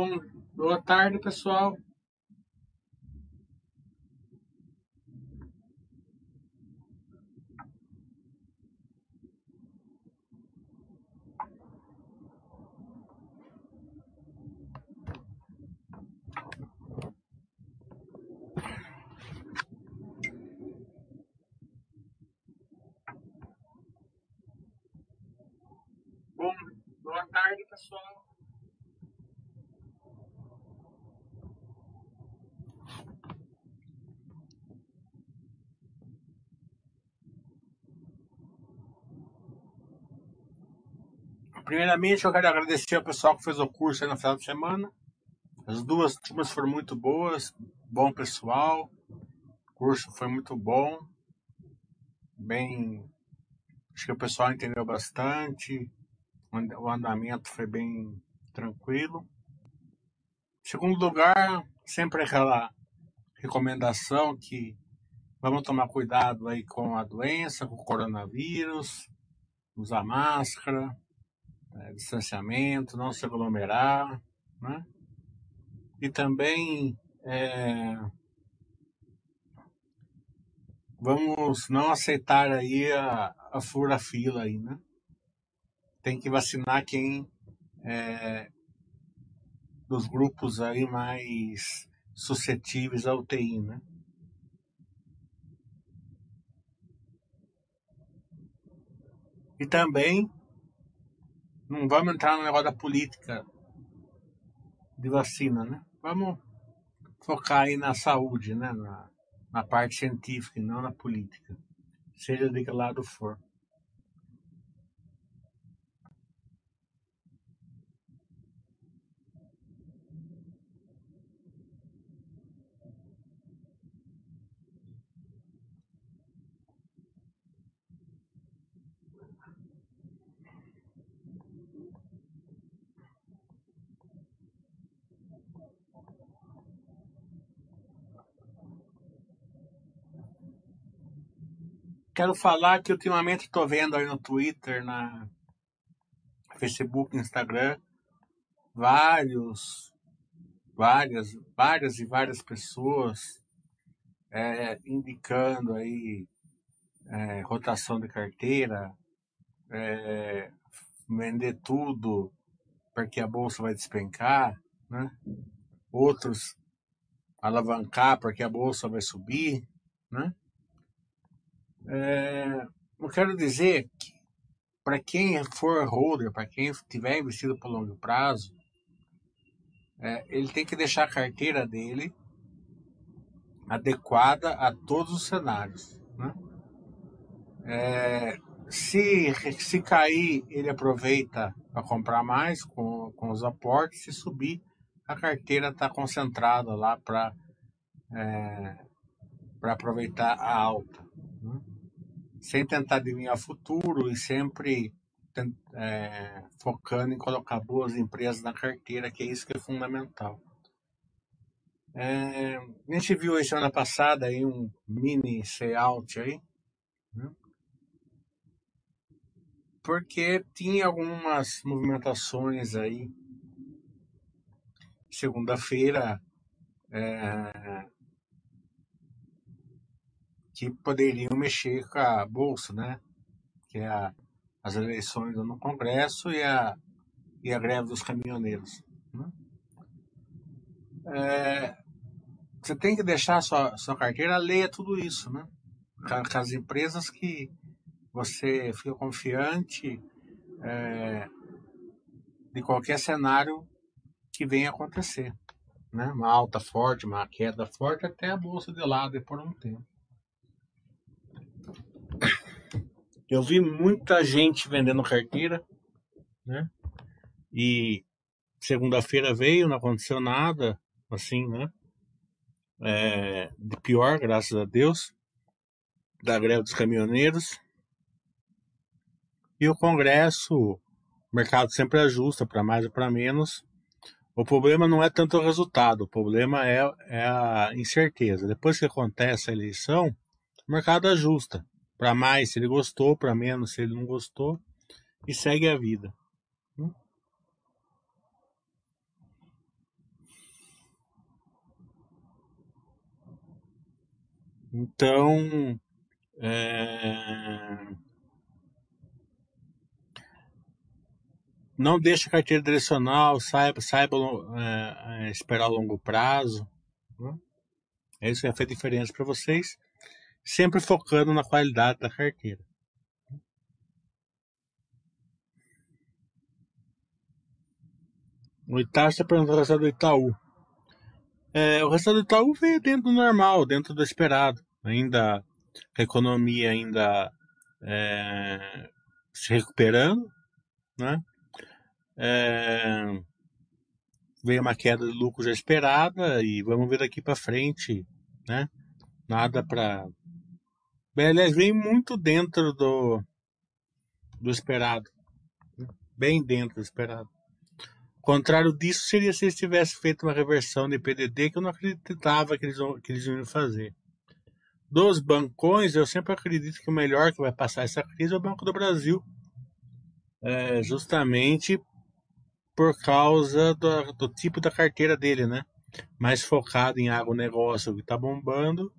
Bom, boa tarde, pessoal. Bom, boa tarde, pessoal. Primeiramente, eu quero agradecer ao pessoal que fez o curso aí no final de semana. As duas turmas foram muito boas, bom pessoal. O curso foi muito bom, bem. Acho que o pessoal entendeu bastante. O and- o andamento foi bem tranquilo. Segundo lugar, sempre aquela recomendação que vamos tomar cuidado aí com a doença, com o coronavírus, usar máscara, eh, distanciamento, não se aglomerar, né? E também eh, vamos não aceitar aí a, a fura-fila aí, né? Tem que vacinar quem é dos grupos aí mais suscetíveis à UTI, né? E também não vamos entrar no negócio da política de vacina, né? Vamos focar aí na saúde, né? Na, na parte científica e não na política, seja de que lado for. Quero falar que ultimamente estou vendo aí no Twitter, na Facebook, Instagram, vários, várias, várias e várias pessoas é, indicando aí é, rotação de carteira, é, vender tudo porque a bolsa vai despencar, né? Outros alavancar porque a bolsa vai subir, né? É, eu quero dizer que para quem for holder, para quem tiver investido por longo prazo, é, ele tem que deixar a carteira dele adequada a todos os cenários. Né? É, se, se cair, ele aproveita para comprar mais com, com os aportes. Se subir, a carteira está concentrada lá para é, para aproveitar a alta. Sem tentar adivinhar o futuro e sempre é, focando em colocar boas empresas na carteira, que é isso que é fundamental. É, a gente viu aí semana passada aí um mini sellout aí, né? porque tinha algumas movimentações aí. Segunda-feira é, que poderiam mexer com a bolsa, né? Que é a- as eleições no Congresso e a, e a greve dos caminhoneiros. né? É, você tem que deixar sua, sua carteira leia tudo isso, né? Com, as empresas que você fica confiante é, de qualquer cenário que venha acontecer, né? Uma alta forte, uma queda forte, até a bolsa de lado e por um tempo. Eu vi muita gente vendendo carteira, né? E segunda-feira veio, não aconteceu nada, assim, né? É, de pior, graças a Deus, da greve dos caminhoneiros. E o Congresso, o mercado sempre ajusta para mais ou para menos. O problema não é tanto o resultado, o problema é, é a incerteza. Depois que acontece a eleição, o mercado ajusta. Para mais se ele gostou, para menos se ele não gostou. E segue a vida. Né? Então. É... Não deixe a carteira direcional, saiba, saiba é, é esperar longo prazo. Né? É isso já fez diferença para vocês sempre focando na qualidade da carteira. O está perguntando o resultado do Itaú. É, o resultado do Itaú veio dentro do normal, dentro do esperado. Ainda a economia ainda é, se recuperando, né? É, veio uma queda de lucro já esperada e vamos ver daqui para frente, né? Nada para Aliás, vem muito dentro do do esperado, bem dentro do esperado. O contrário disso seria se eles tivessem feito uma reversão de PDD que eu não acreditava que eles, que eles iam fazer. Dos bancões, eu sempre acredito que o melhor que vai passar essa crise é o Banco do Brasil. É justamente por causa do, do tipo da carteira dele, né? Mais focado em agronegócio que está bombando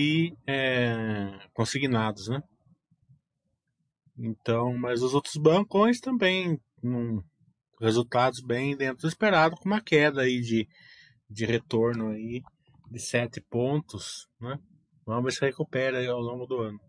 e é, consignados, né? Então, mas os outros bancões também resultados bem dentro do esperado, com uma queda aí de, de retorno aí de 7 pontos, né? Vamos ver se recupera ao longo do ano.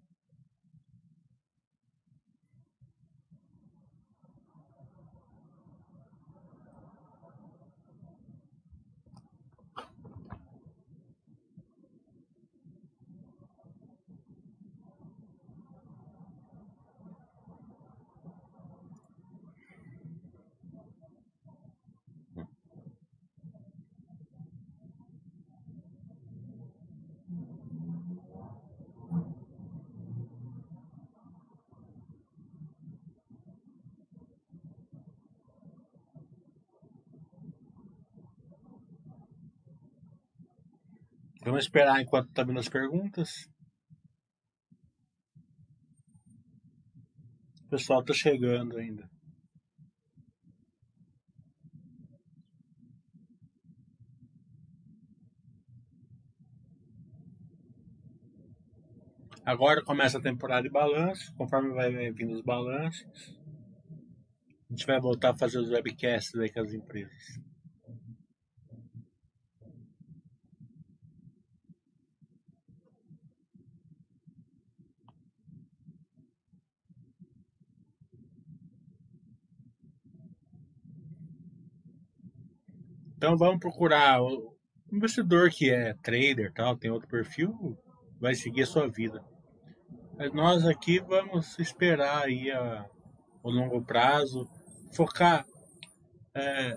Vamos esperar enquanto tá vindo as perguntas. O pessoal tá chegando ainda. Agora começa a temporada de balanço, conforme vai vindo os balanços. A gente vai voltar a fazer os webcasts aí com as empresas. Então vamos procurar o investidor que é trader, tal, tem outro perfil, vai seguir a sua vida. Mas nós aqui vamos esperar aí a, o longo prazo, focar é,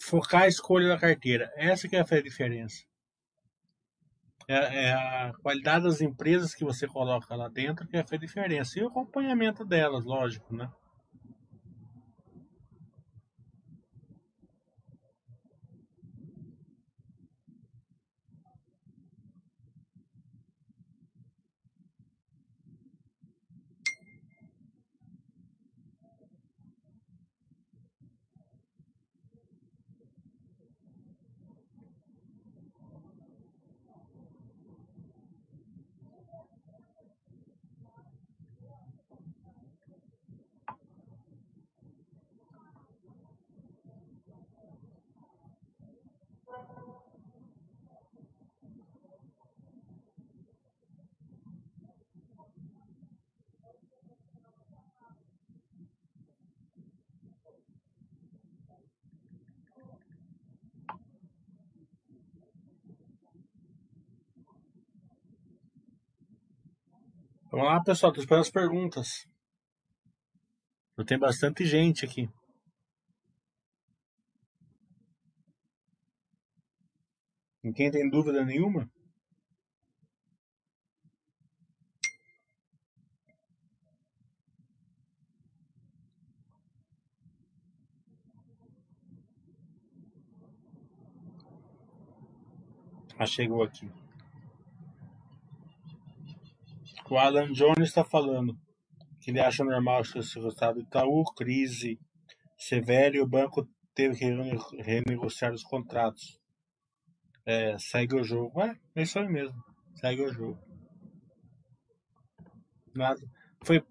focar a escolha da carteira. Essa que é a diferença. É, é, a qualidade das empresas que você coloca lá dentro que é a diferença. E o acompanhamento delas, lógico, né? Vamos lá, pessoal, tô esperando as perguntas. Eu tenho bastante gente aqui. Ninguém tem dúvida nenhuma? Ah, chegou aqui. O Alan Jones está falando que ele acha normal esse resultado do Itaú, crise severa e o banco teve que renegociar os contratos. É, segue o jogo. É, é isso aí mesmo. segue o jogo. Nada. Foi,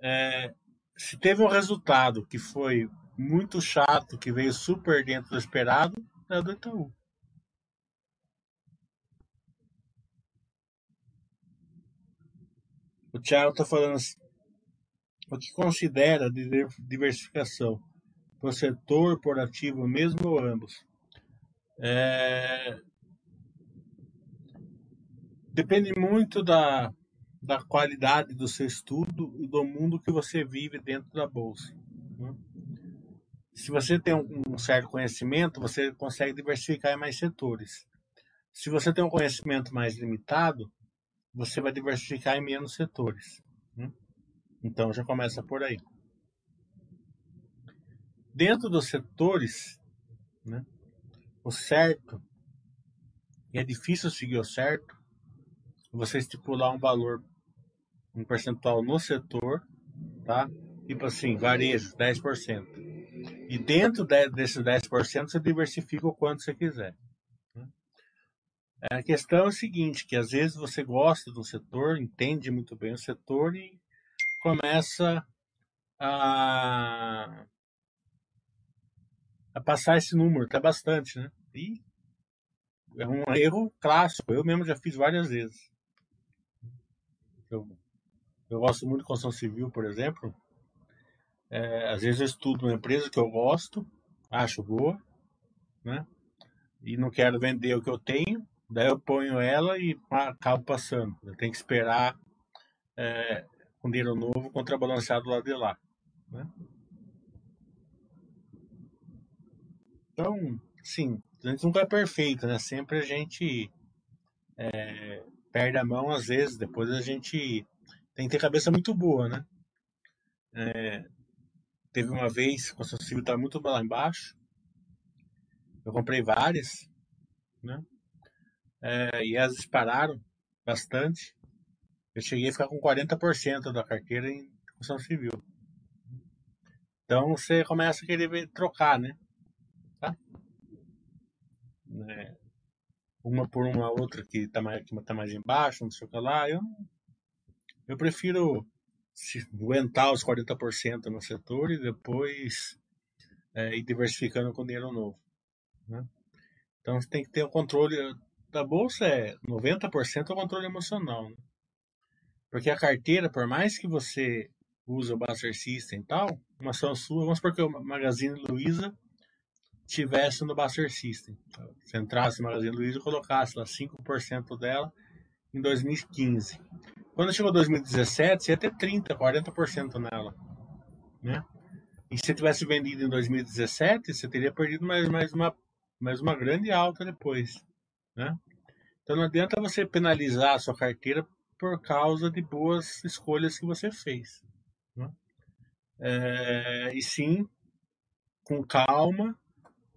é, se teve um resultado que foi muito chato, que veio super dentro do esperado, é do Itaú. O Thiago está falando assim, o que considera de diversificação? Por setor, por ativo mesmo ou ambos? É... Depende muito da, da qualidade do seu estudo e do mundo que você vive dentro da bolsa. Né? Se você tem um certo conhecimento, você consegue diversificar em mais setores. Se você tem um conhecimento mais limitado, você vai diversificar em menos setores. Né? Então já começa por aí. Dentro dos setores, né, o certo, e é difícil seguir o certo, você estipular um valor, um percentual no setor, tá? Tipo assim, varejo, 10%. E dentro de, desses 10% você diversifica o quanto você quiser. Né? A questão é o seguinte, que às vezes você gosta do setor, entende muito bem o setor e começa a, a passar esse número, até bastante, né? E é um erro clássico, eu mesmo já fiz várias vezes. Eu, eu gosto muito de construção civil, por exemplo. É, às vezes eu estudo uma empresa que eu gosto, acho boa, né? E não quero vender o que eu tenho, daí eu ponho ela e acabo passando. Eu tenho que esperar é, com dinheiro novo contrabalanceado lá de lá. Né? Então, sim, a gente nunca é perfeito, né? Sempre a gente é, perde a mão às vezes, depois a gente tem que ter cabeça muito boa, né? É, teve uma vez, quando o civil estava muito lá embaixo, eu comprei várias, né? É, e elas dispararam bastante. Eu cheguei a ficar com 40% da carteira em construção civil. Então você começa a querer trocar, né? Tá? É, uma por uma outra que está mais, que tá mais embaixo, não sei o que lá. Eu, eu prefiro aguentar os 40% no setor e depois é, ir diversificando com dinheiro novo. Né? Então você tem que ter o controle da bolsa, é 90% é o controle emocional. Né? Porque a carteira, por mais que você use o Buster System e tal, uma ação sua, vamos supor que o Magazine Luiza tivesse no Buster System. Se entrasse no Magazine Luiza e colocasse lá 5% dela em 2015. Quando chegou 2017, você ia ter 30%, 40% nela. Né? E se você tivesse vendido em 2017, você teria perdido mais, mais, uma, mais uma grande alta depois. Né? Então não adianta você penalizar a sua carteira por causa de boas escolhas que você fez. Né? É, e sim, com calma,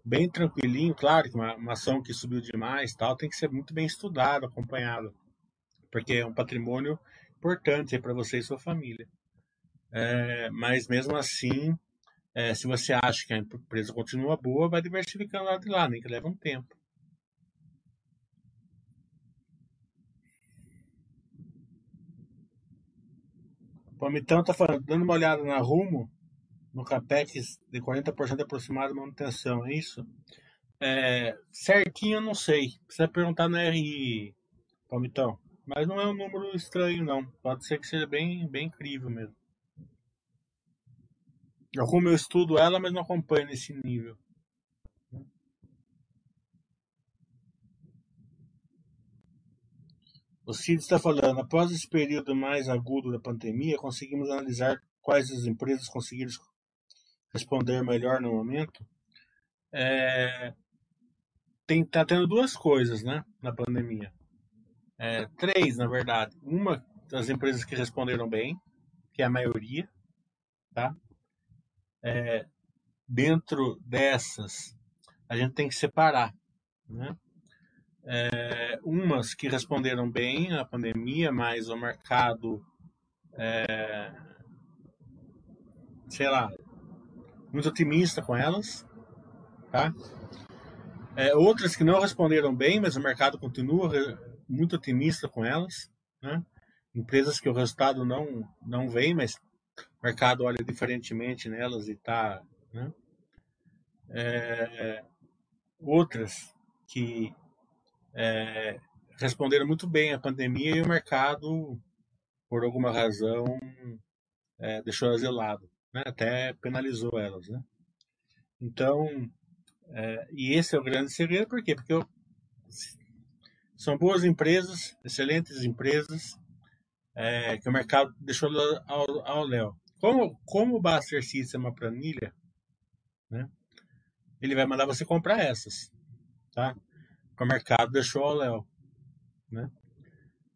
bem tranquilinho, claro que uma, uma ação que subiu demais tal tem que ser muito bem estudado, acompanhado, porque é um patrimônio importante para você e sua família. É, mas mesmo assim, é, se você acha que a empresa continua boa, vai diversificando lá de lá, nem que leva um tempo. Palmitão está dando uma olhada na Rumo, no CAPEX de 40% aproximado de manutenção, é isso? É, certinho eu não sei. Precisa perguntar no RI, Palmitão. Mas não é um número estranho, não. Pode ser que seja bem, bem incrível mesmo. Como eu estudo ela, mas não acompanho nesse nível. O Cid está falando, após esse período mais agudo da pandemia, conseguimos analisar quais as empresas conseguiram responder melhor no momento. É, tem, tá tendo duas coisas, né, na pandemia. É, três, na verdade. Uma das empresas que responderam bem, que é a maioria, tá? É, dentro dessas, a gente tem que separar, né? É, umas que responderam bem na pandemia, mas o mercado, é, sei lá, muito otimista com elas, tá? É, outras que não responderam bem, mas o mercado continua muito otimista com elas, né? Empresas que o resultado não não vem, mas o mercado olha diferentemente nelas e está, né? É, outras que é, responderam muito bem à pandemia e o mercado, por alguma razão, é, deixou elas de lado, né? até penalizou elas. Né? Então, é, e esse é o grande segredo, por quê? Porque eu, são boas empresas, excelentes empresas, é, que o mercado deixou ao, ao léu. Como, como o Buster System é uma planilha, né? ele vai mandar você comprar essas, tá? O mercado deixou ao léu, né?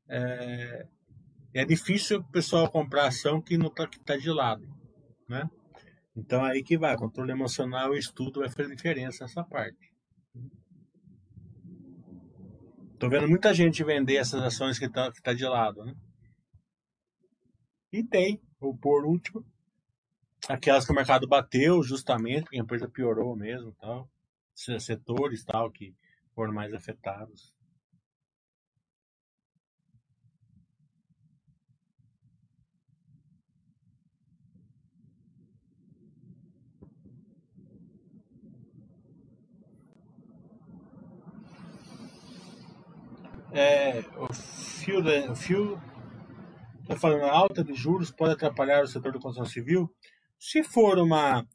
É, é difícil o pessoal comprar ação que não está tá de lado, né? Então aí que vai, controle emocional e estudo vai fazer diferença nessa parte. Tô vendo muita gente vender essas ações que tá, que tá de lado, né? E tem, ou por último, aquelas que o mercado bateu justamente, porque a empresa piorou mesmo, tal, setores tal que foram mais afetados. É, o fio, da, o fio está falando a alta de juros pode atrapalhar o setor da construção civil. Se for uma,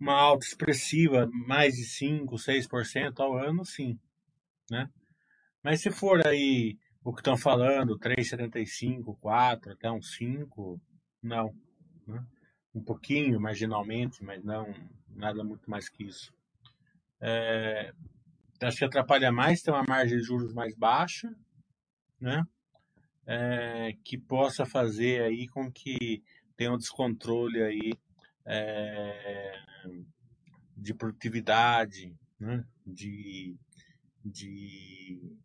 uma alta expressiva, mais de 5, 6% ao ano, sim. Né? Mas se for aí o que estão falando, 3,75, 4, até um 5, não. Né? Um pouquinho, marginalmente, mas não nada muito mais que isso. É, acho que atrapalha mais ter uma margem de juros mais baixa, né? É, que possa fazer aí com que tenha um descontrole aí é, de produtividade, né? de, de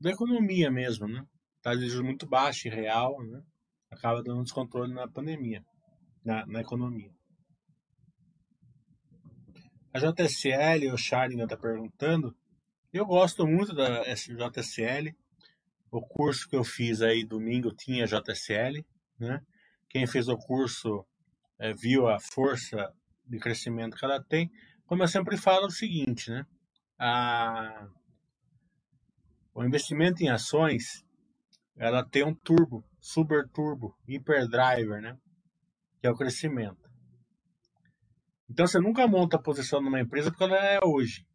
da economia mesmo, né? Tá de juros muito baixo e real, né? Acaba dando descontrole na pandemia, na, na economia. A JSL, o Sharingan está perguntando. Eu gosto muito da JSL. O curso que eu fiz aí domingo tinha JSL. Né? Quem fez o curso é, viu a força de crescimento que ela tem. Como eu sempre falo, é o seguinte, né? A... O investimento em ações, ela tem um turbo, super turbo, hiperdriver, né? Que é o crescimento. Então você nunca monta a posição numa empresa porque ela é hoje.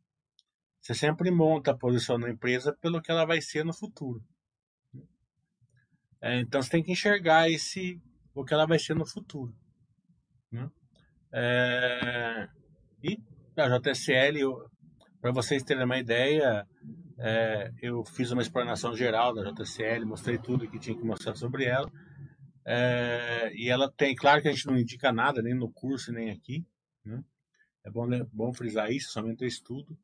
Você sempre monta a posição numa empresa pelo que ela vai ser no futuro. É, então você tem que enxergar esse o que ela vai ser no futuro. Né? É, e a JSL, para vocês terem uma ideia, é, eu fiz uma explanação geral da JSL, mostrei tudo que tinha que mostrar sobre ela. É, e ela tem, claro que a gente não indica nada, nem no curso, nem aqui. Né? É bom, né, bom frisar isso, somente estudo.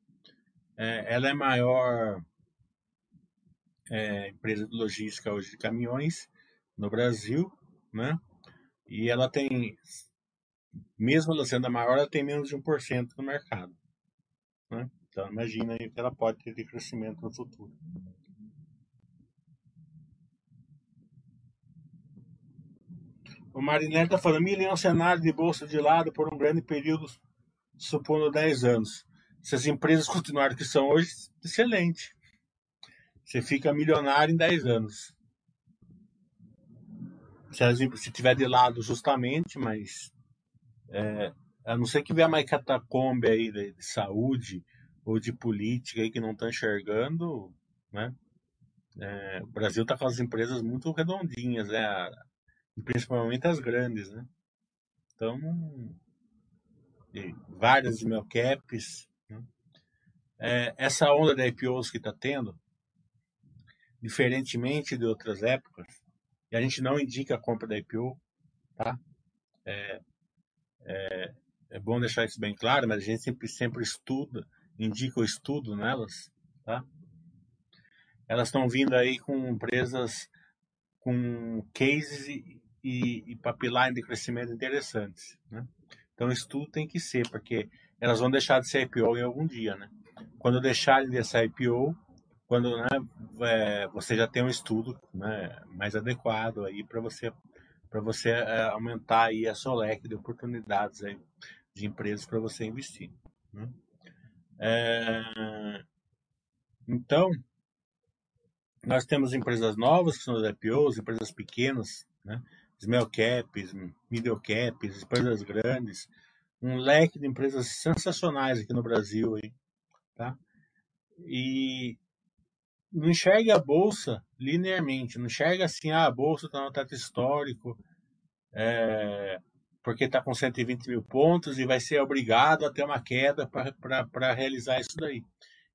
É, ela é a maior é, empresa de logística hoje de caminhões no Brasil, né? E ela tem, mesmo ela sendo a maior, ela tem menos de 1% no mercado. Né? Então imagina aí que ela pode ter de crescimento no futuro. O Marinelli está falando, milha é um cenário de bolsa de lado por um grande período, supondo 10 anos. Se as empresas continuarem que são hoje, excelente. Você fica milionário em 10 anos. Se, as, se tiver de lado justamente, mas é, a não ser que venha mais catacombe aí de, de, saúde ou de política aí que não está enxergando, né? É, o Brasil está com as empresas muito redondinhas, né? principalmente as grandes, né? Então, várias small caps. Né? É, essa onda de IPOs que está tendo, diferentemente de outras épocas, e a gente não indica a compra da IPO, tá? É, é, é bom deixar isso bem claro, mas a gente sempre, sempre estuda, indica o estudo nelas, tá? Elas estão vindo aí com empresas com cases e, e pipeline de crescimento interessantes. Né? Então, isso tudo tem que ser, porque elas vão deixar de ser IPO em algum dia. Né? Quando deixarem de ser IPO, quando né, é, você já tem um estudo né, mais adequado aí para você para você é, aumentar aí a sua leque de oportunidades aí de empresas para você investir. Né? É, então, nós temos empresas novas, que são as IPOs, empresas pequenas, né? small caps, middle caps, empresas grandes, um leque de empresas sensacionais aqui no Brasil. Aí, tá? E não enxerga a bolsa linearmente, não enxerga assim, ah, a bolsa está no teto histórico, é, porque está com 120 mil pontos e vai ser obrigado a ter uma queda para realizar isso daí.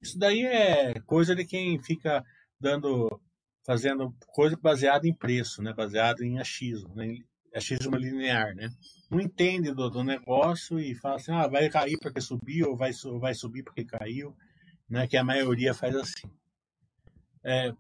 Isso daí é coisa de quem fica dando, fazendo coisa baseada em preço, né? baseado em achismo, né? achismo linear. Né? Não entende do, do negócio e fala assim, ah, vai cair porque subiu, ou vai, vai subir porque caiu, né? que a maioria faz assim. É,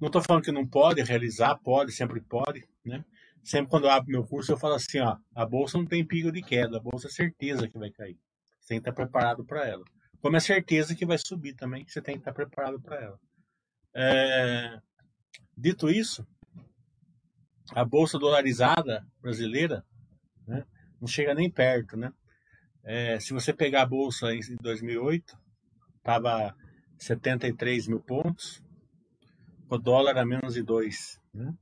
não estou falando que não pode realizar, pode, sempre pode, né? Sempre quando eu abro meu curso, eu falo assim, ó, a bolsa não tem pico de queda, a bolsa é certeza que vai cair. Você tem que estar preparado para ela. Como é certeza que vai subir também, você tem que estar preparado para ela. É... Dito isso, a bolsa dolarizada brasileira né, não chega nem perto, né? É, se você pegar a bolsa em 2008, estava 73 mil pontos, o dólar a menos de 2, né?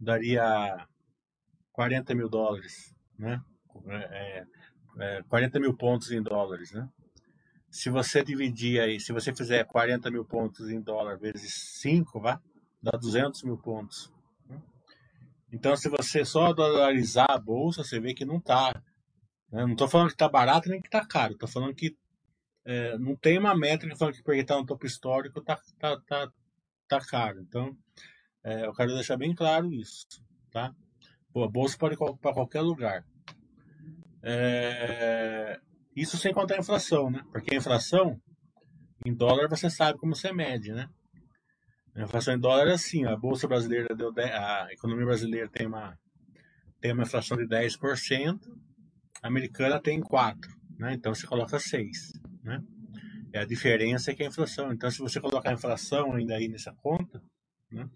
Daria 40 mil dólares, né? É, é, 40 mil pontos em dólares, né? Se você dividir aí, se você fizer 40 mil pontos em dólar vezes 5, vá, dá 200 mil pontos. Né? Então, se você só dolarizar a bolsa, você vê que não está. Né? Não estou falando que está barato nem que está caro. Estou falando que é, não tem uma métrica falando que porque está no topo histórico está tá, tá, tá caro. Então, é, eu quero deixar bem claro isso, tá? A bolsa pode ir para qualquer lugar. É, isso sem contar a inflação, né? Porque a inflação, em dólar, você sabe como você mede, né? A inflação em dólar é assim, a bolsa brasileira deu 10, a economia brasileira tem uma tem uma inflação de 10%, a americana tem 4, né? Então você coloca 6, né? É a diferença é que a inflação. Então se você colocar a inflação ainda aí nessa conta, né?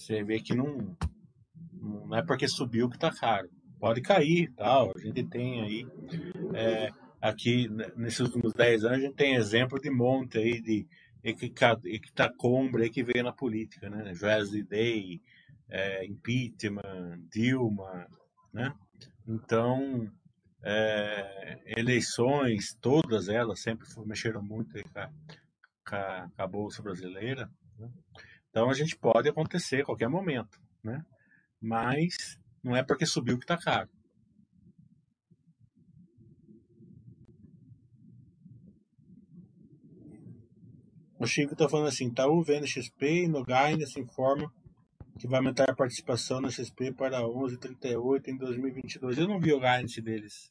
Você vê que não, não é porque subiu que está caro. Pode cair tal. A gente tem aí, é, aqui nesses últimos 10 anos, a gente tem exemplo de monte aí de Equitacombra aí que veio na política, né? Wesley Day, é, impeachment, Dilma, né? Então, é, eleições, todas elas sempre mexeram muito com a, com a, com a Bolsa Brasileira. Né? Então a gente pode acontecer a qualquer momento, né? Mas não é porque subiu que está caro. O Chico está falando assim, Itaú vendo XP e no Guidance informa que vai aumentar a participação na XP para 11,38 em 2022. Eu não vi o guidance deles.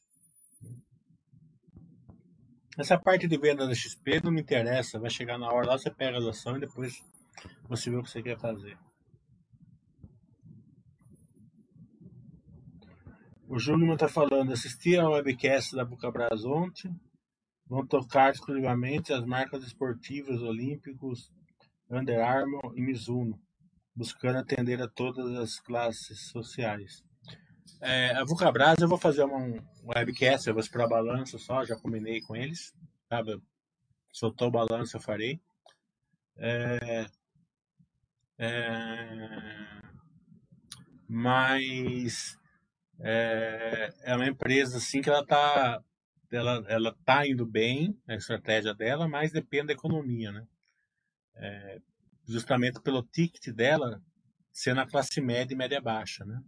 Essa parte de venda da XP não me interessa. Vai chegar na hora lá, você pega a ação e depois você vê o que você quer fazer. O Júnior está falando, assisti a webcast da Bucabras ontem, vão tocar exclusivamente as marcas esportivas olímpicos Under Armour e Mizuno, buscando atender a todas as classes sociais. É, a Vulcabras eu vou fazer um webcast, eu vou esperar balanço só, já combinei com eles. Sabe? Soltou o balanço, eu farei. É, é, mas é, é uma empresa assim que ela está ela, ela tá indo bem a estratégia dela, mas depende da economia, né? É, justamente pelo ticket dela ser na classe média e média baixa, né?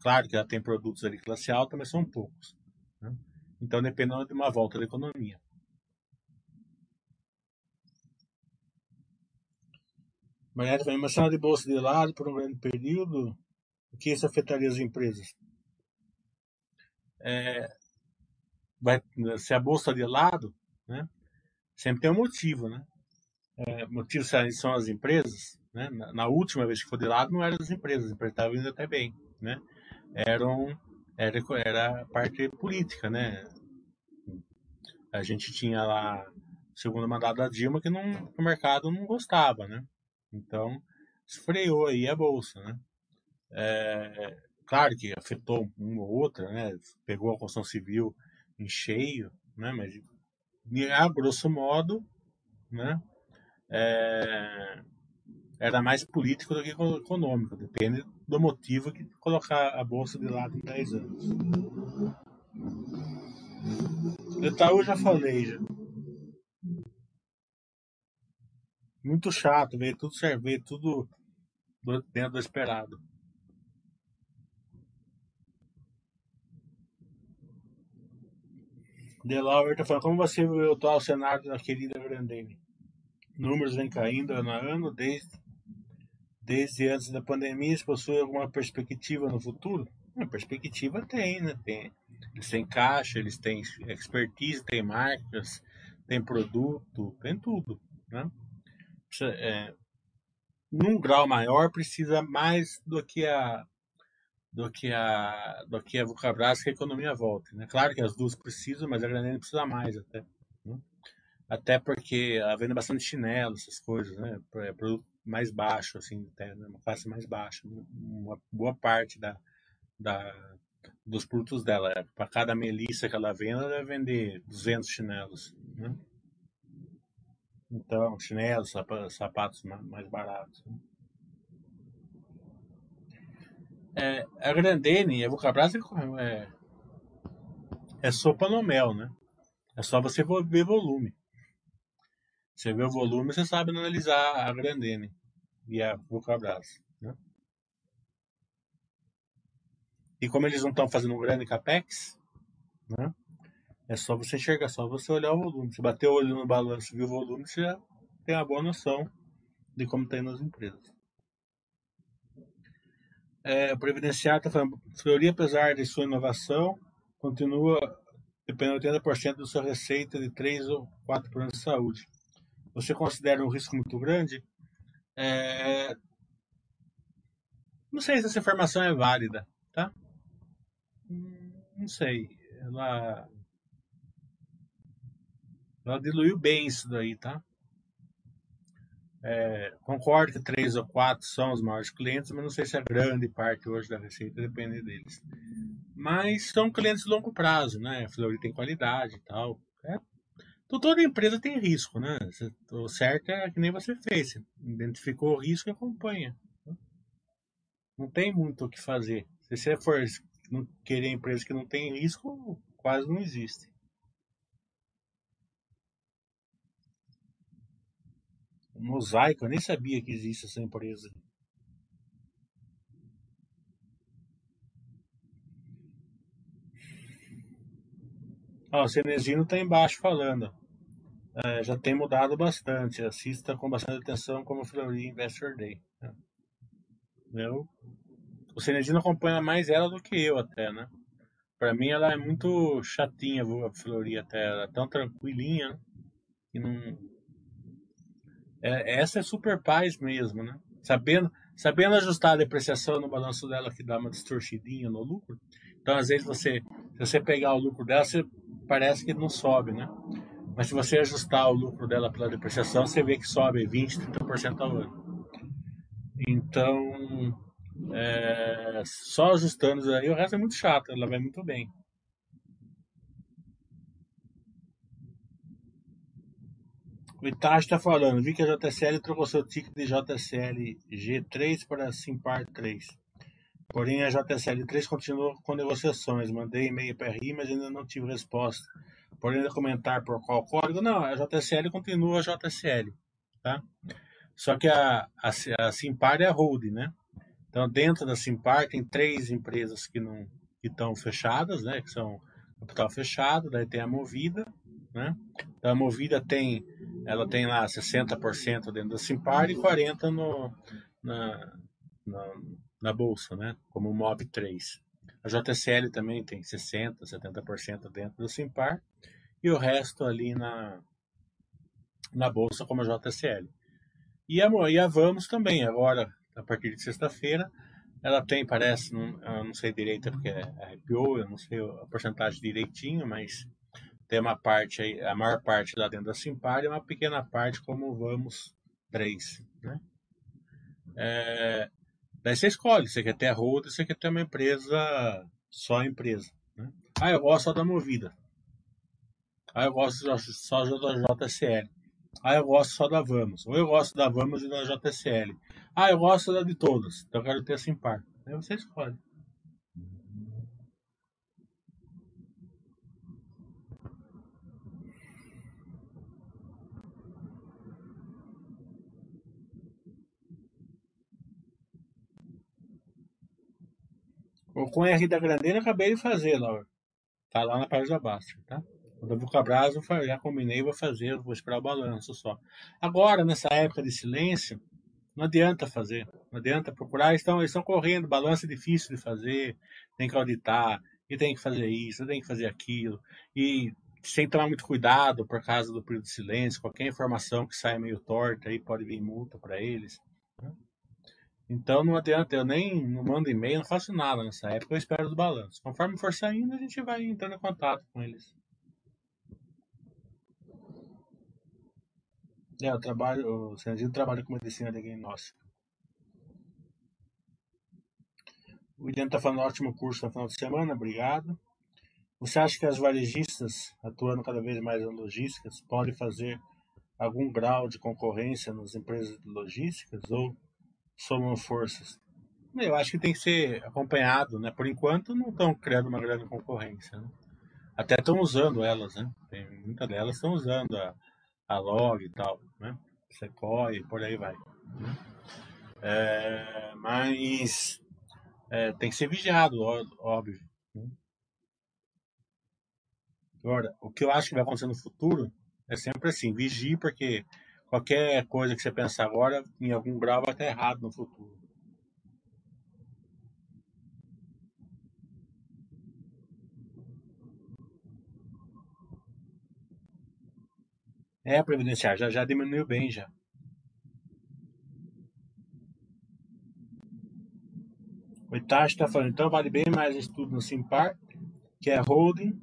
Claro que ela tem produtos ali classe alta, mas são poucos. Né? Então dependendo de uma volta da economia. Também, uma de bolsa de lado por um grande período, o que isso afetaria as empresas? É, vai, se a bolsa de lado, né, sempre tem um motivo, né? É, motivo são as empresas, né? Na, na, última vez que foi de lado não eram as empresas, as empresas estavam indo até bem, né? Eram, era, era a parte política, né? A gente tinha lá segundo mandato da Dilma que não, o mercado não gostava, né? Então, freou aí a bolsa, né? É, claro que afetou uma ou outra, né? Pegou a construção civil em cheio, né? Mas a grosso modo, né? É, era mais político do que econômico, depende do motivo que colocar a bolsa de lado em 10 anos. Itaú já falei já. Muito chato, veio tudo cerveja, tudo dentro do esperado. Delaware tá falando, como você viu o atual cenário da querida Grandene? Números vêm caindo ano a ano, desde, desde antes da pandemia. Se possui alguma perspectiva no futuro? A perspectiva tem, né? Tem, eles têm caixa, eles têm expertise, têm marcas, tem produto, tem tudo, né? É, num grau maior precisa mais do que a do que a do que a Vulcabras que a economia volte. Né? Claro que as duas precisam, mas a Granada precisa mais até. Né? Até porque ela vende bastante chinelo, essas coisas, né? É produto mais baixo, assim, até, né? uma classe mais baixa. Uma boa parte da, da, dos produtos dela. Para cada melissa que ela vende, ela deve vender 200 chinelos. Né? Então, chinelos, sapatos mais baratos. Né? É, a Grandene, a Vulcabras é, é sopa no mel, né? É só você ver volume. Você vê o volume, você sabe analisar a Grandene e a Vulcabras. Né? E como eles não estão fazendo um grande capex, né? É só você enxergar, só você olhar o volume. Se bater o olho no balanço e ver o volume, você já tem uma boa noção de como está indo as empresas. É, Previdenciário está falando, Fleury, apesar de sua inovação, continua dependendo de 80% da sua receita de 3 ou 4 planos de saúde. Você considera um risco muito grande? É... Não sei se essa informação é válida, tá? Hum, não sei. Ela ela diluiu bem isso daí, tá? É, concordo que três ou quatro são os maiores clientes, mas não sei se a grande parte hoje da receita depende deles. Mas são clientes de longo prazo, né? A Fleury tem qualidade e tal. É. Então, toda empresa tem risco, né? O certo é que nem você fez. Identificou o risco e acompanha. Não tem muito o que fazer. Se você for querer empresa que não tem risco, quase não existe. Mosaico, eu nem sabia que existe essa empresa. Ó, o Cenezino está embaixo falando. É, já tem mudado bastante. Assista com bastante atenção como Fleury Investor Day. Eu, o Cenezino acompanha mais ela do que eu até, né? Para mim ela é muito chatinha a Fleury até. Ela é tão tranquilinha que não é, essa é super paz mesmo, né? Sabendo, sabendo ajustar a depreciação no balanço dela, que dá uma distorcidinha no lucro. Então, às vezes, você, se você pegar o lucro dela, você, parece que não sobe, né? Mas se você ajustar o lucro dela pela depreciação, você vê que sobe 20%, 30% ao ano. Então, é, só ajustando aí, o resto é muito chato, ela vai muito bem. O Itachi está falando, vi que a JSL trocou seu ticket de JSL G3 para Simpar 3. Porém, a JSL 3 continua com negociações. Mandei e-mail para RI, mas ainda não tive resposta. Porém, comentar por qual código? Não, a JSL continua a JSL. Tá? Só que a, a, a Simpar é a holding, né? Então, dentro da Simpar tem três empresas que não estão fechadas, né? Que são capital fechado, daí tem a Movida, né? Então, a Movida tem ela tem lá 60% dentro da Simpar e 40% no, na, na, na, bolsa, né? como o MOB3. A JSL também tem 60%, 70% dentro da Simpar e o resto ali na, na bolsa como a JSL. E a, e a Vamos também, agora, a partir de sexta-feira, ela tem, parece, não, eu não sei direito porque é IPO, eu não sei a porcentagem direitinho, mas tem uma parte aí, a maior parte lá dentro da Simpar e uma pequena parte como Vamos 3, né? É, daí você escolhe, você quer ter a roda, você quer ter uma empresa, só empresa, né? Ah, eu gosto só da Movida. Ah, eu gosto só da JSL. Ah, eu gosto só da Vamos. Ou eu gosto da Vamos e da JSL. Ah, eu gosto da de todas. Então eu quero ter a Simpar. Aí você escolhe. O R da Grandeira acabei de fazer, Laura. Tá lá na página Baster, tá? Eu vou cobrar, eu já combinei, vou fazer, vou esperar o balanço só. Agora, nessa época de silêncio, não adianta fazer, não adianta procurar, estão, eles estão correndo, balanço é difícil de fazer, tem que auditar, e tem que fazer isso, tem que fazer aquilo, e sem tomar muito cuidado por causa do período de silêncio, qualquer informação que saia meio torta aí pode vir multa para eles. Então não adianta, eu nem não mando e-mail, não faço nada nessa época, eu espero os balanços. Conforme for saindo, a gente vai entrando em contato com eles. É, eu trabalho, o Sérgio trabalha com medicina diagnóstica. O William está falando ótimo curso no final de semana, obrigado. Você acha que as varejistas, atuando cada vez mais em logísticas, podem fazer algum grau de concorrência nas empresas de logísticas ou somam forças? Eu acho que tem que ser acompanhado, né? Por enquanto não estão criando uma grande concorrência. Né? Até estão usando elas, né? Tem, muitas delas estão usando a, a log e tal, né? Sequoia, por aí vai. Né? É, mas é, tem que ser vigiado, óbvio. Né? Agora, o que eu acho que vai acontecer no futuro é sempre assim, vigie, porque qualquer coisa que você pensar agora, em algum grau vai estar errado no futuro. É, previdenciário, já, já diminuiu bem já. O Itachi está falando, então vale bem mais estudo no Simpar, que é holding,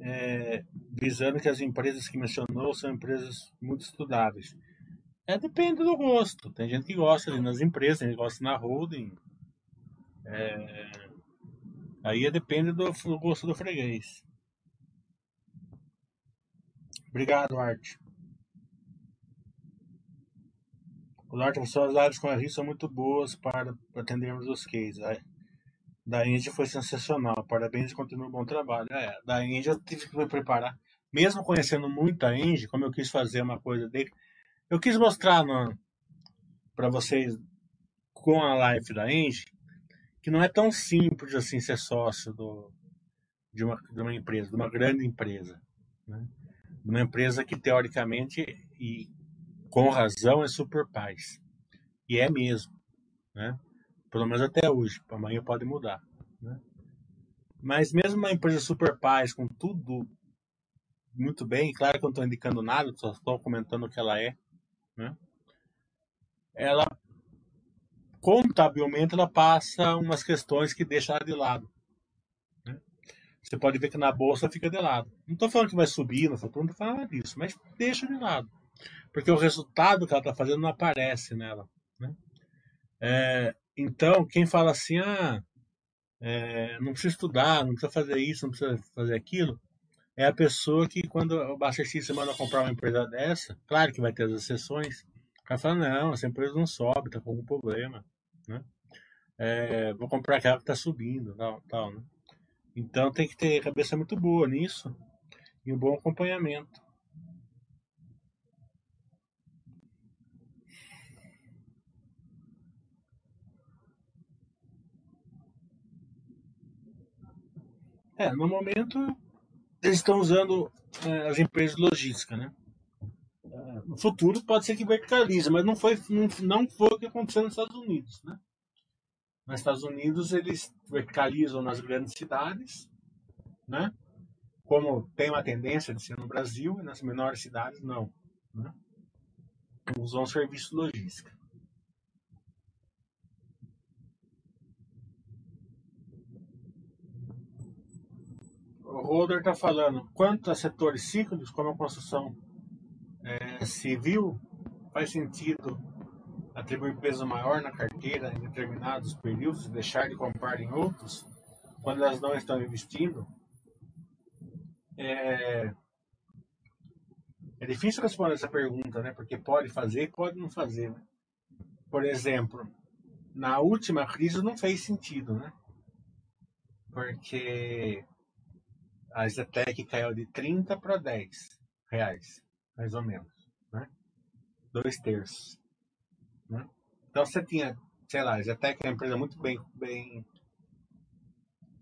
é, visando que as empresas que mencionou são empresas muito estudáveis. É, depende do gosto. Tem gente que gosta ali nas empresas, tem gente que gosta na holding. É, aí é, depende do, do gosto do freguês. Obrigado, Arte. O Norte suas lives com a Ri são muito boas para atendermos os cases. Da Índia foi sensacional. Parabéns e continua um bom trabalho. É, da Índia eu tive que me preparar. Mesmo conhecendo muito a Índia, como eu quis fazer uma coisa dele, eu quis mostrar para vocês com a live da Engie que não é tão simples assim ser sócio do, de, uma, de uma empresa, de uma grande empresa. Né? Uma empresa que teoricamente e com razão é super paz. E é mesmo, né? Pelo menos até hoje. Amanhã pode mudar, né? Mas mesmo uma empresa super paz, com tudo muito bem, claro que eu não estou indicando nada, só estou comentando o que ela é, né? Ela contabilmente ela passa umas questões que deixam ela de lado. Né? Você pode ver que na bolsa fica de lado. Não estou falando que vai subir não estou falando disso, mas deixa de lado porque o resultado que ela está fazendo não aparece nela. Né? É, então, quem fala assim, ah, é, não precisa estudar, não precisa fazer isso, não precisa fazer aquilo, é a pessoa que, quando o baixista manda comprar uma empresa dessa, claro que vai ter as exceções, o cara fala, não, essa empresa não sobe, está com algum problema. Né? É, vou comprar aquela que está subindo, tal, tal, né? Então tem que ter cabeça muito boa nisso e um bom acompanhamento. É, no momento eles estão usando é, as empresas de logística, né? É, no futuro pode ser que verticalize, mas não foi, não, foi o que aconteceu nos Estados Unidos, né? Nos Estados Unidos eles verticalizam nas grandes cidades, né? Como tem uma tendência de ser no Brasil, e nas menores cidades não. Né? Usam serviço de logística. Holder está falando, quanto a setores cíclicos, como a construção é, civil, faz sentido atribuir peso maior na carteira em determinados períodos e deixar de comprar em outros, quando elas não estão investindo? É, é difícil responder essa pergunta, né? Porque pode fazer e pode não fazer. Né? Por exemplo, na última crise não fez sentido, né? Porque a Zetec caiu de 30 para 10 reais, mais ou menos, né? Dois terços. Né? Então você tinha, sei lá, a Zetec é uma empresa muito bem, bem,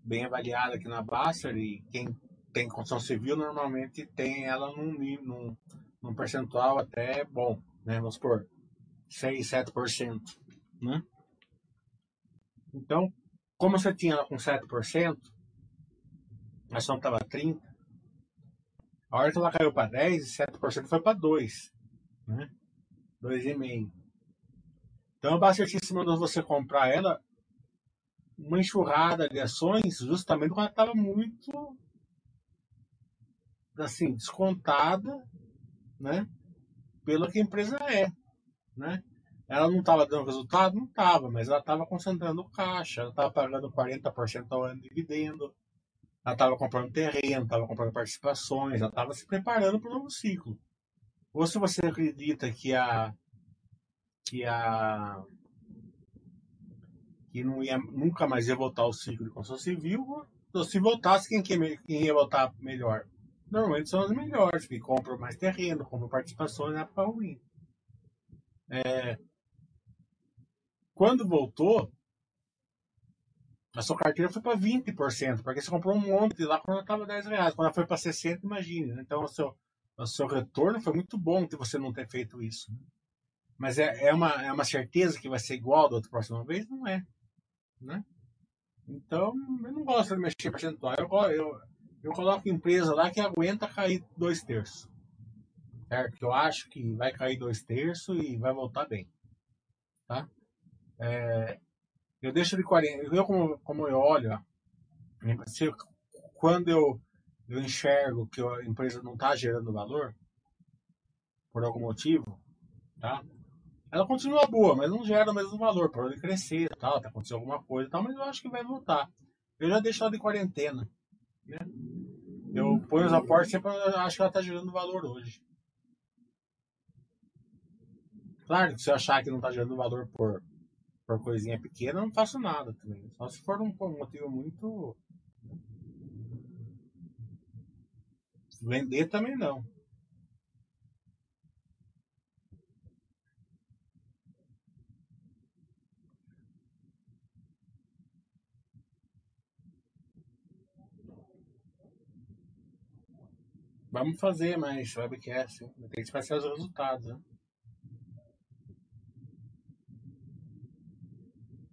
bem avaliada aqui na Baster e quem tem construção civil normalmente tem ela num, num, num percentual até bom, né? Vamos supor, 6, 7%, né? Então, como você tinha ela com 7%, a ação estava 30%, a hora que ela caiu para 10%, 7% foi para 2%, né? 2,5%. Então, o Bastertista mandou você comprar ela uma enxurrada de ações justamente quando ela estava muito assim, descontada, né? Pelo que a empresa é, né? Ela não estava dando resultado? Não estava, mas ela estava concentrando caixa, ela estava pagando 40% ao ano de dividendo, ela estava comprando terreno, estava comprando participações, ela estava se preparando para o novo ciclo. Ou se você acredita que a que a que não ia nunca mais ia voltar ao ciclo de construção civil, se voltasse quem, quem ia voltar melhor? Normalmente são as melhores, que compram mais terreno, compram participações na ruim. É, quando voltou, a sua carteira foi para 20%, porque você comprou um monte lá quando estava 10 reais. Quando ela foi para 60, imagine. Né? Então, o seu, o seu retorno foi muito bom de você não ter feito isso. Né? Mas é, é, uma, é uma certeza que vai ser igual da outra próxima vez? Não é. Né? Então, eu não gosto de mexer percentual. Eu, eu, eu coloco empresa lá que aguenta cair dois terços. Certo? Eu acho que vai cair dois terços e vai voltar bem. Tá? É, eu deixo de 40. Eu, como, como eu olho, se, quando eu, eu enxergo que a empresa não está gerando valor, por algum motivo, tá? Ela continua boa, mas não gera o mesmo valor, para de crescer, tal, tá acontecendo alguma coisa, tal, mas eu acho que vai voltar. Eu já deixo ela de quarentena. Né? Eu ponho os aportes sempre acho que ela está gerando valor hoje. Claro que se eu achar que não está gerando valor por, por coisinha pequena, não faço nada também. Só se for um, motivo muito. Vender também não. Vamos fazer mais webcast. Tem que esperar os resultados. Né?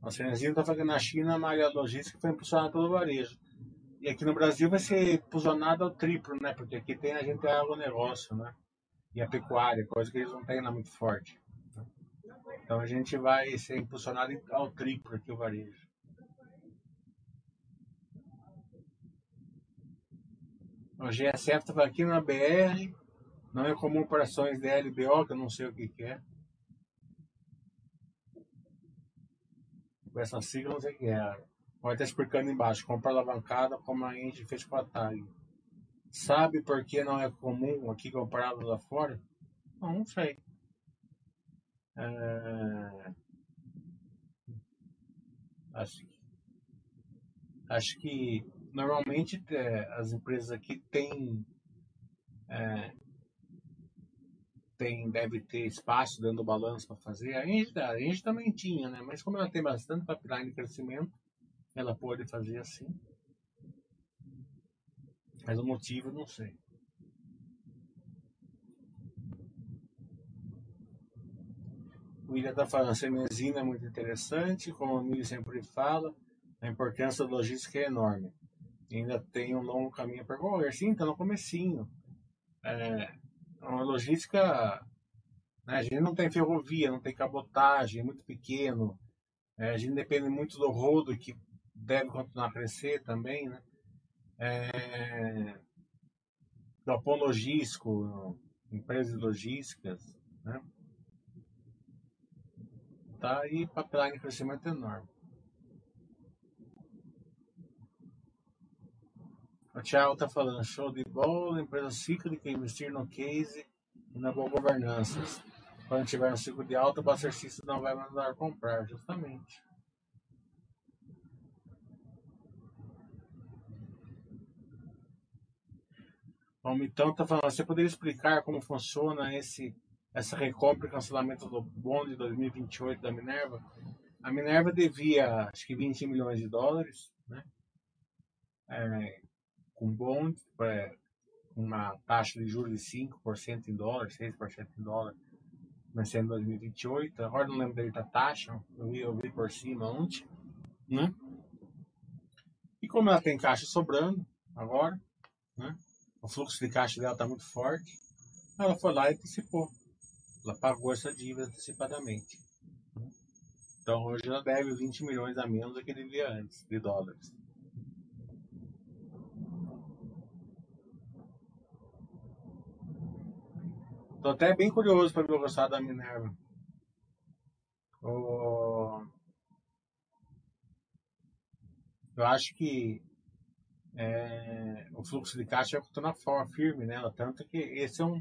A Serenzinho está fazendo na China, a malha logística foi impulsionada pelo varejo. E aqui no Brasil vai ser impulsionada ao triplo, né? Porque aqui tem a gente tem agronegócio, né? E a pecuária, coisa que eles não têm lá muito forte. Então a gente vai ser impulsionado ao triplo aqui o varejo. O GSF estava aqui na BR, não é comum operações de LBO, que eu não sei o que, que é. Essa sigla, não sei o que é. Pode estar explicando embaixo. Compra alavancada, como a gente fez com a TAG. Sabe por que não é comum aqui comparado lá fora? Não, não sei. É... Acho, acho que normalmente é, as empresas aqui têm é, tem deve ter espaço dentro do balanço para fazer. A gente, também tinha, né? Mas como ela tem bastante pipeline de crescimento, ela pode fazer assim. Mas o motivo não sei. O William está falando, a semenzina é muito interessante, como o Mili sempre fala, a importância da logística é enorme ainda tem um longo caminho a percorrer. Sim, está no comecinho. É uma logística... Né, a gente não tem ferrovia, não tem cabotagem, é muito pequeno. É, a gente depende muito do rodo, que deve continuar a crescer também, né? é, galpão logístico, empresas logísticas, né? Tá aí pipeline de crescimento enorme. O Thiago tá falando, show de bola, empresa cíclica, investir no case e na boa governança. Quando tiver um ciclo de alta, o bastercista não vai mandar comprar, justamente. Bom, então tá falando, você poderia explicar como funciona esse essa recompra e cancelamento do bonde de 2028 da Minerva? A Minerva devia acho que 20 milhões de dólares, né? É, com bonde, é, uma taxa de juros de 5% em dólar, 6% em dólar, começando em 2028. Agora não lembro da taxa, eu vi, eu vi por cima ontem, né? E como ela tem caixa sobrando agora, né? O fluxo de caixa dela está muito forte, ela foi lá e antecipou. Ela pagou essa dívida antecipadamente. Então hoje ela deve 20 milhões a menos do que devia antes, de dólares. Tô até bem curioso para ver o resultado da Minerva. O... Eu acho que é, o fluxo de caixa está na forma firme, né? Tanto que esse é um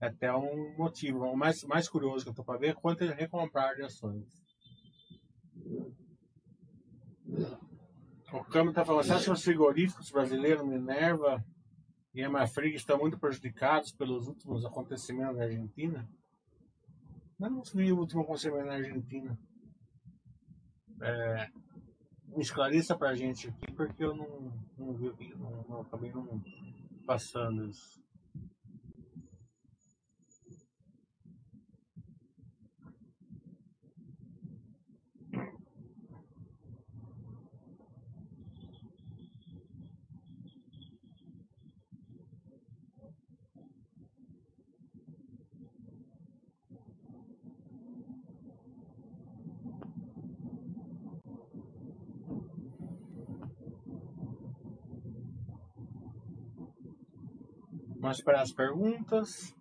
é até um motivo. O mais, mais curioso que eu estou para ver é quanto ele recomprar de ações. O Câmbio está falando, você acha que os frigoríficos brasileiros, Minerva, e a Mafrig estão muito prejudicados pelos últimos acontecimentos na Argentina. Não vi o último acontecimento na Argentina. É, me esclareça pra gente aqui, porque eu não, não vi, não, não, acabei não passando isso. Vamos esperar as perguntas.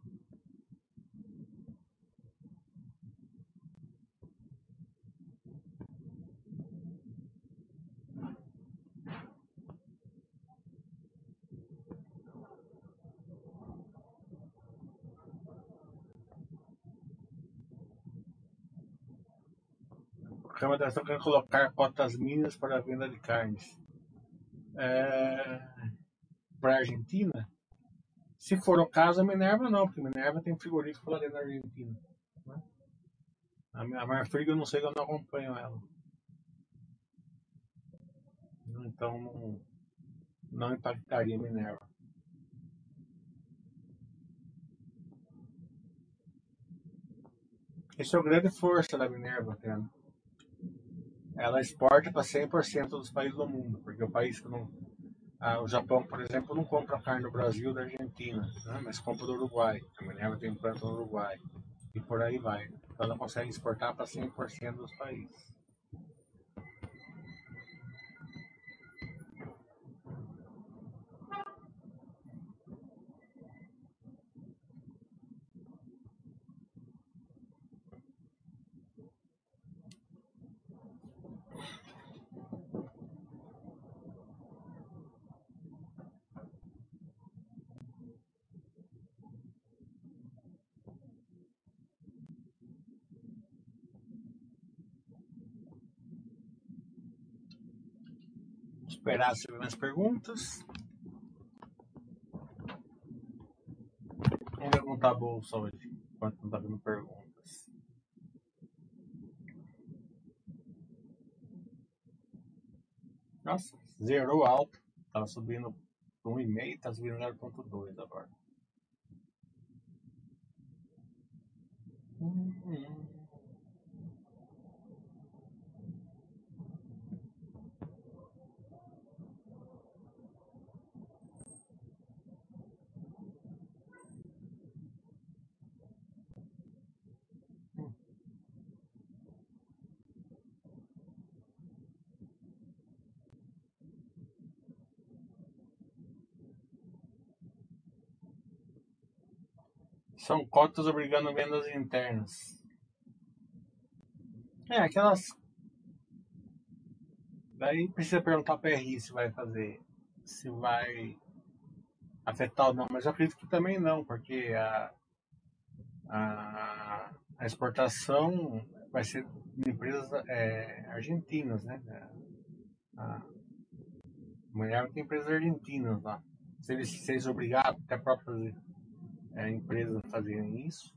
A Câmara querendo colocar cotas mínimas para a venda de carnes. É... Para a Argentina? Se for o caso, a Minerva não, porque a Minerva tem frigorífico lá da Argentina. Né? A Marfrig eu não sei que eu não acompanho ela. Então não, não impactaria a Minerva. Esse é o grande força da Minerva, cara. Ela exporta para 100% dos países do mundo, porque o país que não ah, o Japão, por exemplo, não compra carne do Brasil da Argentina, né? mas compra do Uruguai. A Minerva tem planta no Uruguai. E por aí vai. Então ela consegue exportar para 100% dos países. Esperar se mais perguntas. Vamos como tá a bolsa hoje, enquanto não tá vindo perguntas. Nossa, zerou alto. Tava subindo 1,5, tá subindo 0,2 agora. Hum, hum. São cotas obrigando vendas internas. É, aquelas. Daí precisa perguntar para a RI se vai fazer. Se vai afetar ou não. Mas eu acredito que também não, porque a, a, a exportação vai ser de empresas é, argentinas, né? A, mulher tem empresas argentinas lá. Se eles, se eles até próprias é, empresas a fazerem isso,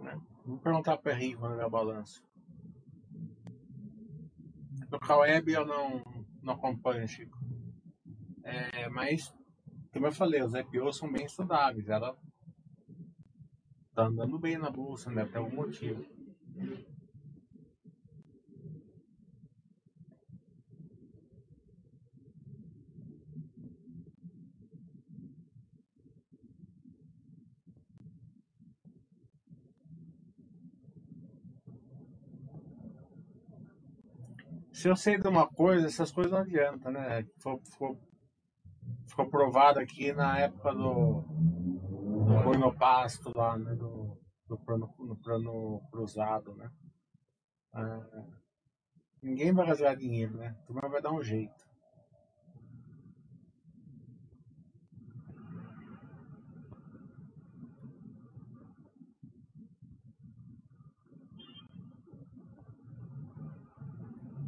né? Vou perguntar para o RI quando ver a balança. No Caueb eu não, não acompanho, Chico. É, mas, como eu falei, os IPOs são bem estudáveis. Ela tá andando bem na bolsa, né? Por algum motivo. Se eu sei de uma coisa, essas coisas não adiantam, né? Ficou, ficou, ficou provado aqui na época do, do pornopasto lá, né? Do plano cruzado, né? Ah, ninguém vai rasgar dinheiro, né? Turma vai dar um jeito.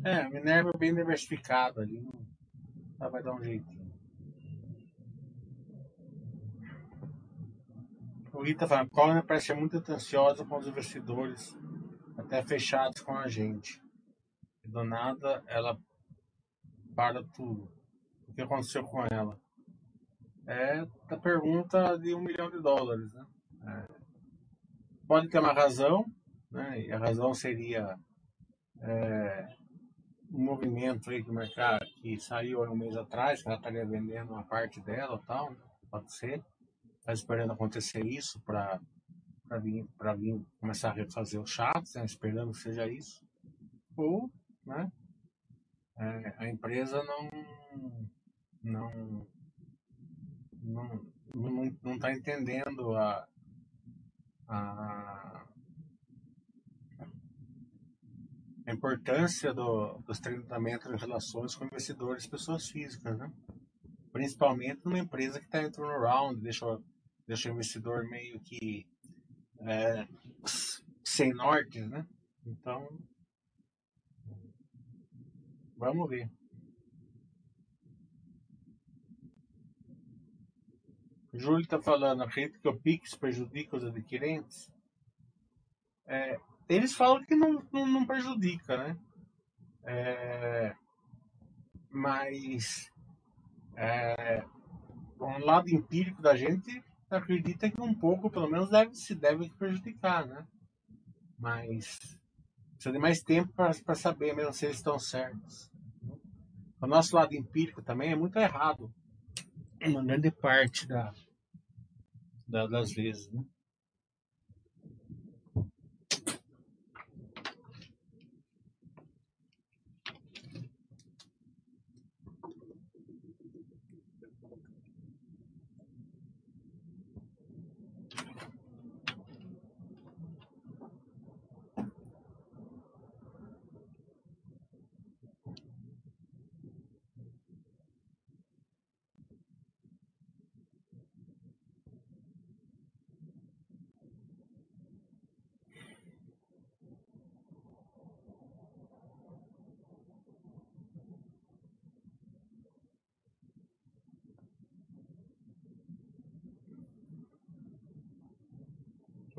É, a Minerva é bem diversificada ali. Ela vai dar um jeitinho. O Rita parece muito atenciosa com os investidores, até fechados com a gente. E do nada ela para tudo. O que aconteceu com ela? É a pergunta de um milhão de dólares, né? É, pode ter uma razão, né? E a razão seria é, um movimento aí que o mercado que saiu um mês atrás, que ela estaria vendendo uma parte dela tal, pode ser. Está esperando acontecer isso para vir, vir começar a refazer os chats, né? esperando que seja isso. Ou né? É, a empresa não não não não, não tá entendendo a, a a importância do, dos tratamentos de relações com investidores pessoas físicas, né? Principalmente numa empresa que está em turnaround, deixa, deixa o investidor meio que é, sem norte, né? Então, vamos ver. Júlio está falando, acredito que o Pix prejudica os adquirentes. É, eles falam que não, não, não prejudica, né? É, mas é, um lado empírico da gente acredita que um pouco, pelo menos, deve se deve prejudicar, né? Mas precisa de mais tempo para saber mesmo se eles estão certos. O nosso lado empírico também é muito errado, uma grande parte da, da das vezes, né?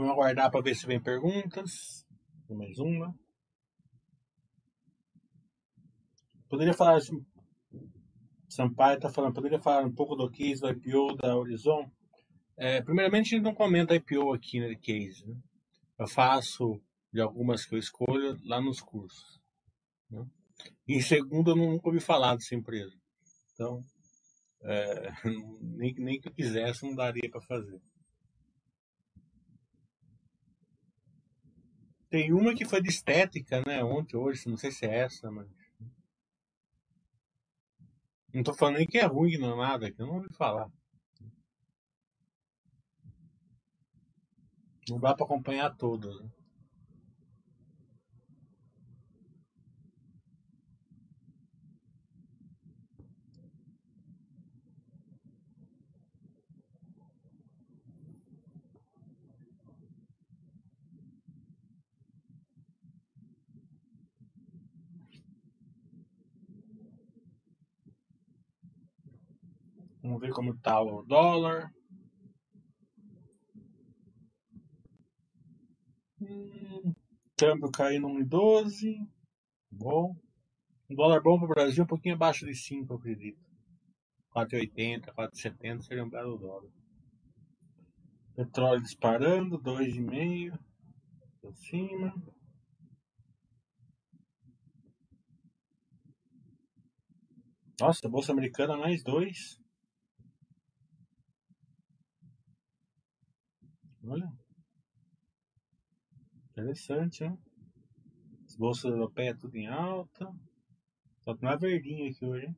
Vamos aguardar para ver se vem perguntas. Mais uma. Poderia falar. Sampaio está falando, poderia falar um pouco do case do IPO da Horizon? É, primeiramente, gente não comenta IPO aqui no case. Né? Eu faço de algumas que eu escolho lá nos cursos. Né? Em segundo, eu nunca ouvi falar dessa empresa. Então, é, nem, nem que eu quisesse, não daria para fazer. Tem uma que foi de estética, né? Ontem, hoje, não sei se é essa, mas. Não tô falando nem que é ruim, não é nada, que eu não ouvi falar. Não dá pra acompanhar todas. Né? Vamos ver como tá o dólar. Hum, câmbio caindo 1,12. Bom. Um dólar bom para o Brasil, um pouquinho abaixo de 5, eu acredito. 4,80, 4,70 seria um belo dólar. Petróleo disparando, 2,5 para cima. Nossa, Bolsa Americana mais 2. Olha. Interessante, né? As bolsas europeias tudo em alta. Só não é verdinho aqui hoje, hein?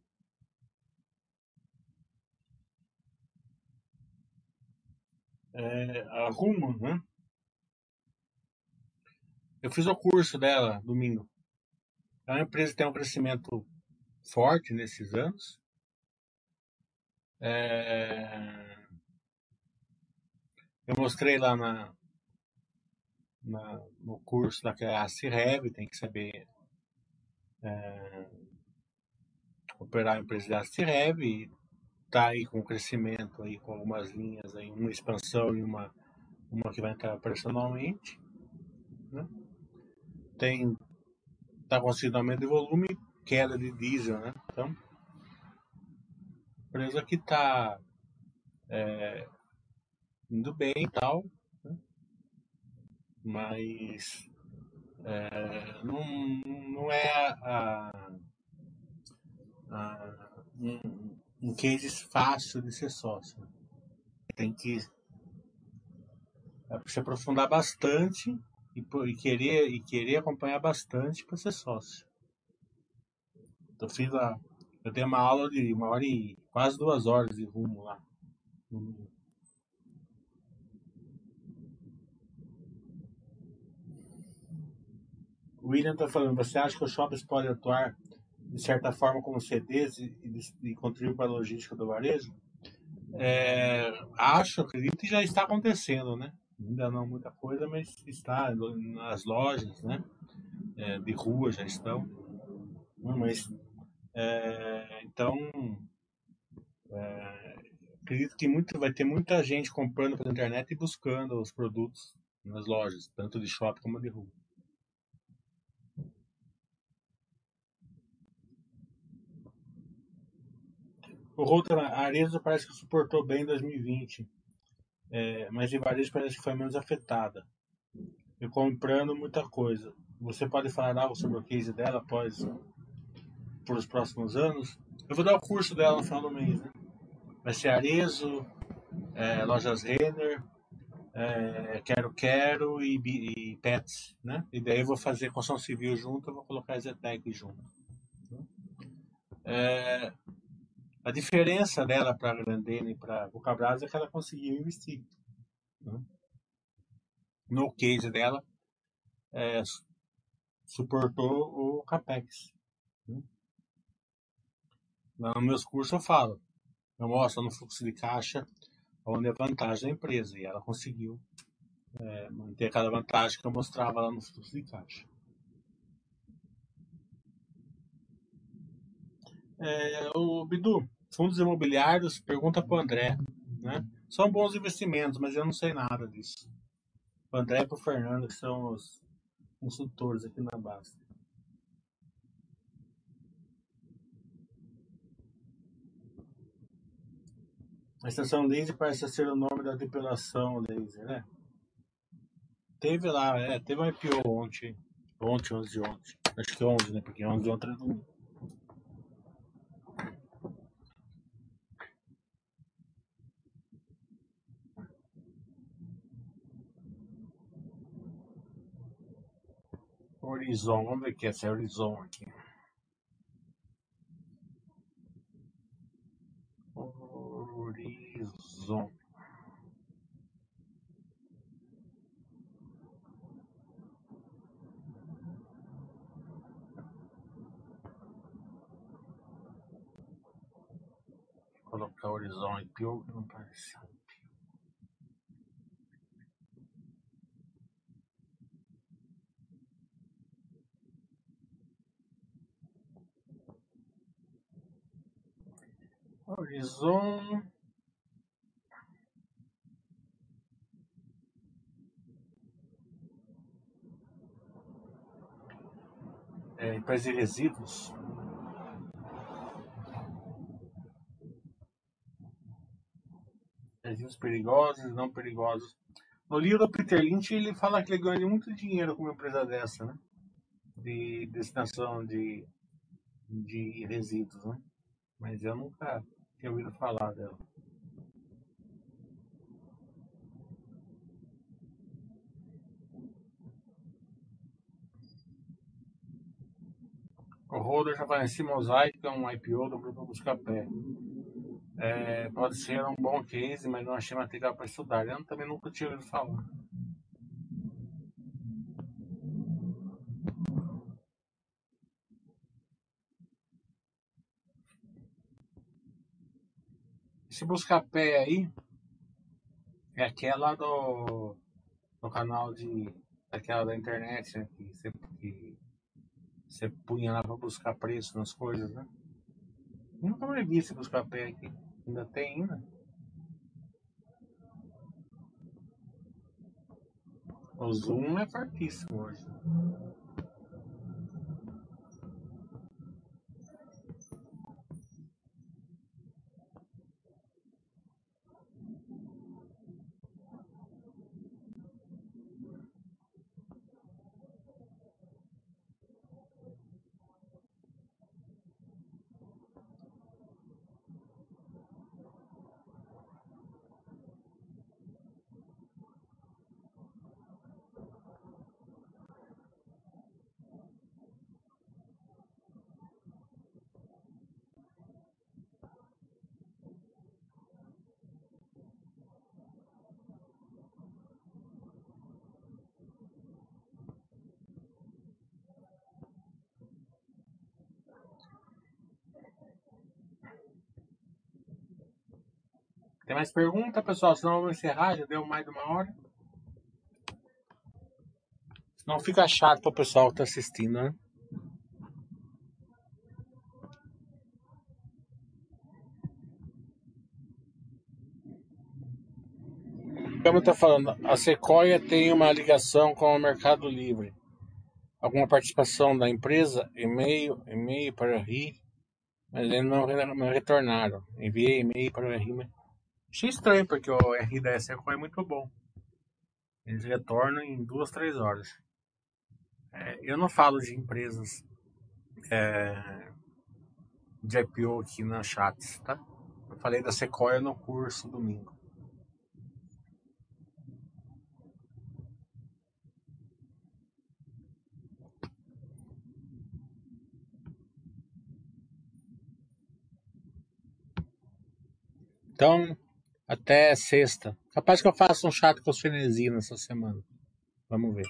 É, a Rumo, né? Eu fiz o curso dela domingo. É uma empresa que tem um crescimento forte nesses anos. É... Eu mostrei lá na, na, no curso da a CIREV, tem que saber é, operar a empresa da CIREV e tá aí com crescimento aí com algumas linhas aí, uma expansão e uma, uma que vai entrar personalmente. Né? Tem tá conseguindo aumento de volume queda de diesel, né? Então, empresa que está é, indo bem e tal, né? mas é, não, não é a, a, um, um case fácil de ser sócio. Tem que é, se aprofundar bastante e, e, querer, e querer acompanhar bastante para ser sócio. Eu fiz a, eu dei uma aula de uma hora e quase duas horas de rumo lá. O William está falando, você acha que os shoppings podem atuar de certa forma como CDs e, e, e contribuir para a logística do varejo? É, acho, acredito que já está acontecendo, né? Ainda não muita coisa, mas está nas lojas, né? É, de rua já estão. Mas, é, então, é, acredito que muito, vai ter muita gente comprando pela internet e buscando os produtos nas lojas, tanto de shopping como de rua. O Router, a Arezzo parece que suportou bem em 2020, é, mas em varejo parece que foi menos afetada. E comprando muita coisa. Você pode falar algo sobre o case dela após por os próximos anos? Eu vou dar o curso dela no final do mês, né? Vai ser Arezzo, é, Lojas Renner, é, Quero Quero e, e, Pets, né? E daí eu vou fazer construção civil junto, eu vou colocar a Zetec junto. É, a diferença dela para a Grandene e para o Cabral é que ela conseguiu investir. Né? No case dela, é, suportou o CAPEX. Né? Nos meus cursos eu falo, eu mostro no fluxo de caixa onde é a vantagem da empresa. E ela conseguiu é, manter aquela vantagem que eu mostrava lá no fluxo de caixa. É, o Bidu, fundos imobiliários, pergunta para o André. Né? São bons investimentos, mas eu não sei nada disso. O André e o Fernando, que são os consultores aqui na base. A estação laser parece ser o nome da depilação laser, né? Teve lá, é, teve um IPO ontem. Ontem, 11 de ontem. Acho que 11, né? Porque 11 de ontem é domingo. Horizon, vamos ver o que é esse Horizon aqui. Horizon. Colocar Horizon IPO que não apareceu. Horizon. É, empresa de resíduos. Resíduos perigosos não perigosos. No livro do Peter Lynch, ele fala que ele ganha muito dinheiro com uma empresa dessa, né? De destinação de, de resíduos, né? Mas eu nunca tinha ouvido falar dela. O Holder já conheci Mosaic, é um IPO do Grupo Buscapé. É, pode ser um bom case, mas não achei material para estudar. Eu também nunca tinha ouvido falar. Esse Buscapé aí é aquela do, do canal de daquela da internet, né? Que você, que você punha lá para buscar preço nas coisas, né? Eu nunca mais vi esse Buscapé aqui. Ainda tem ainda. O Zoom é fortíssimo hoje. Tem mais pergunta, pessoal? Senão vamos encerrar, já deu mais de uma hora. Senão fica chato para o pessoal que está assistindo, né? Como está falando, a Sequoia tem uma ligação com o Mercado Livre. Alguma participação da empresa? E-mail, e-mail para o RI, mas eles não, não retornaram. Enviei e-mail para o RI, mas achei estranho, porque o da Sequoia é muito bom. Eles retornam em duas, três horas. É, eu não falo de empresas é, de IPO aqui na Chats, tá? Eu falei da Sequoia no curso domingo. Então, até sexta. Capaz que eu faça um chat com os frenesia nessa semana. Vamos ver.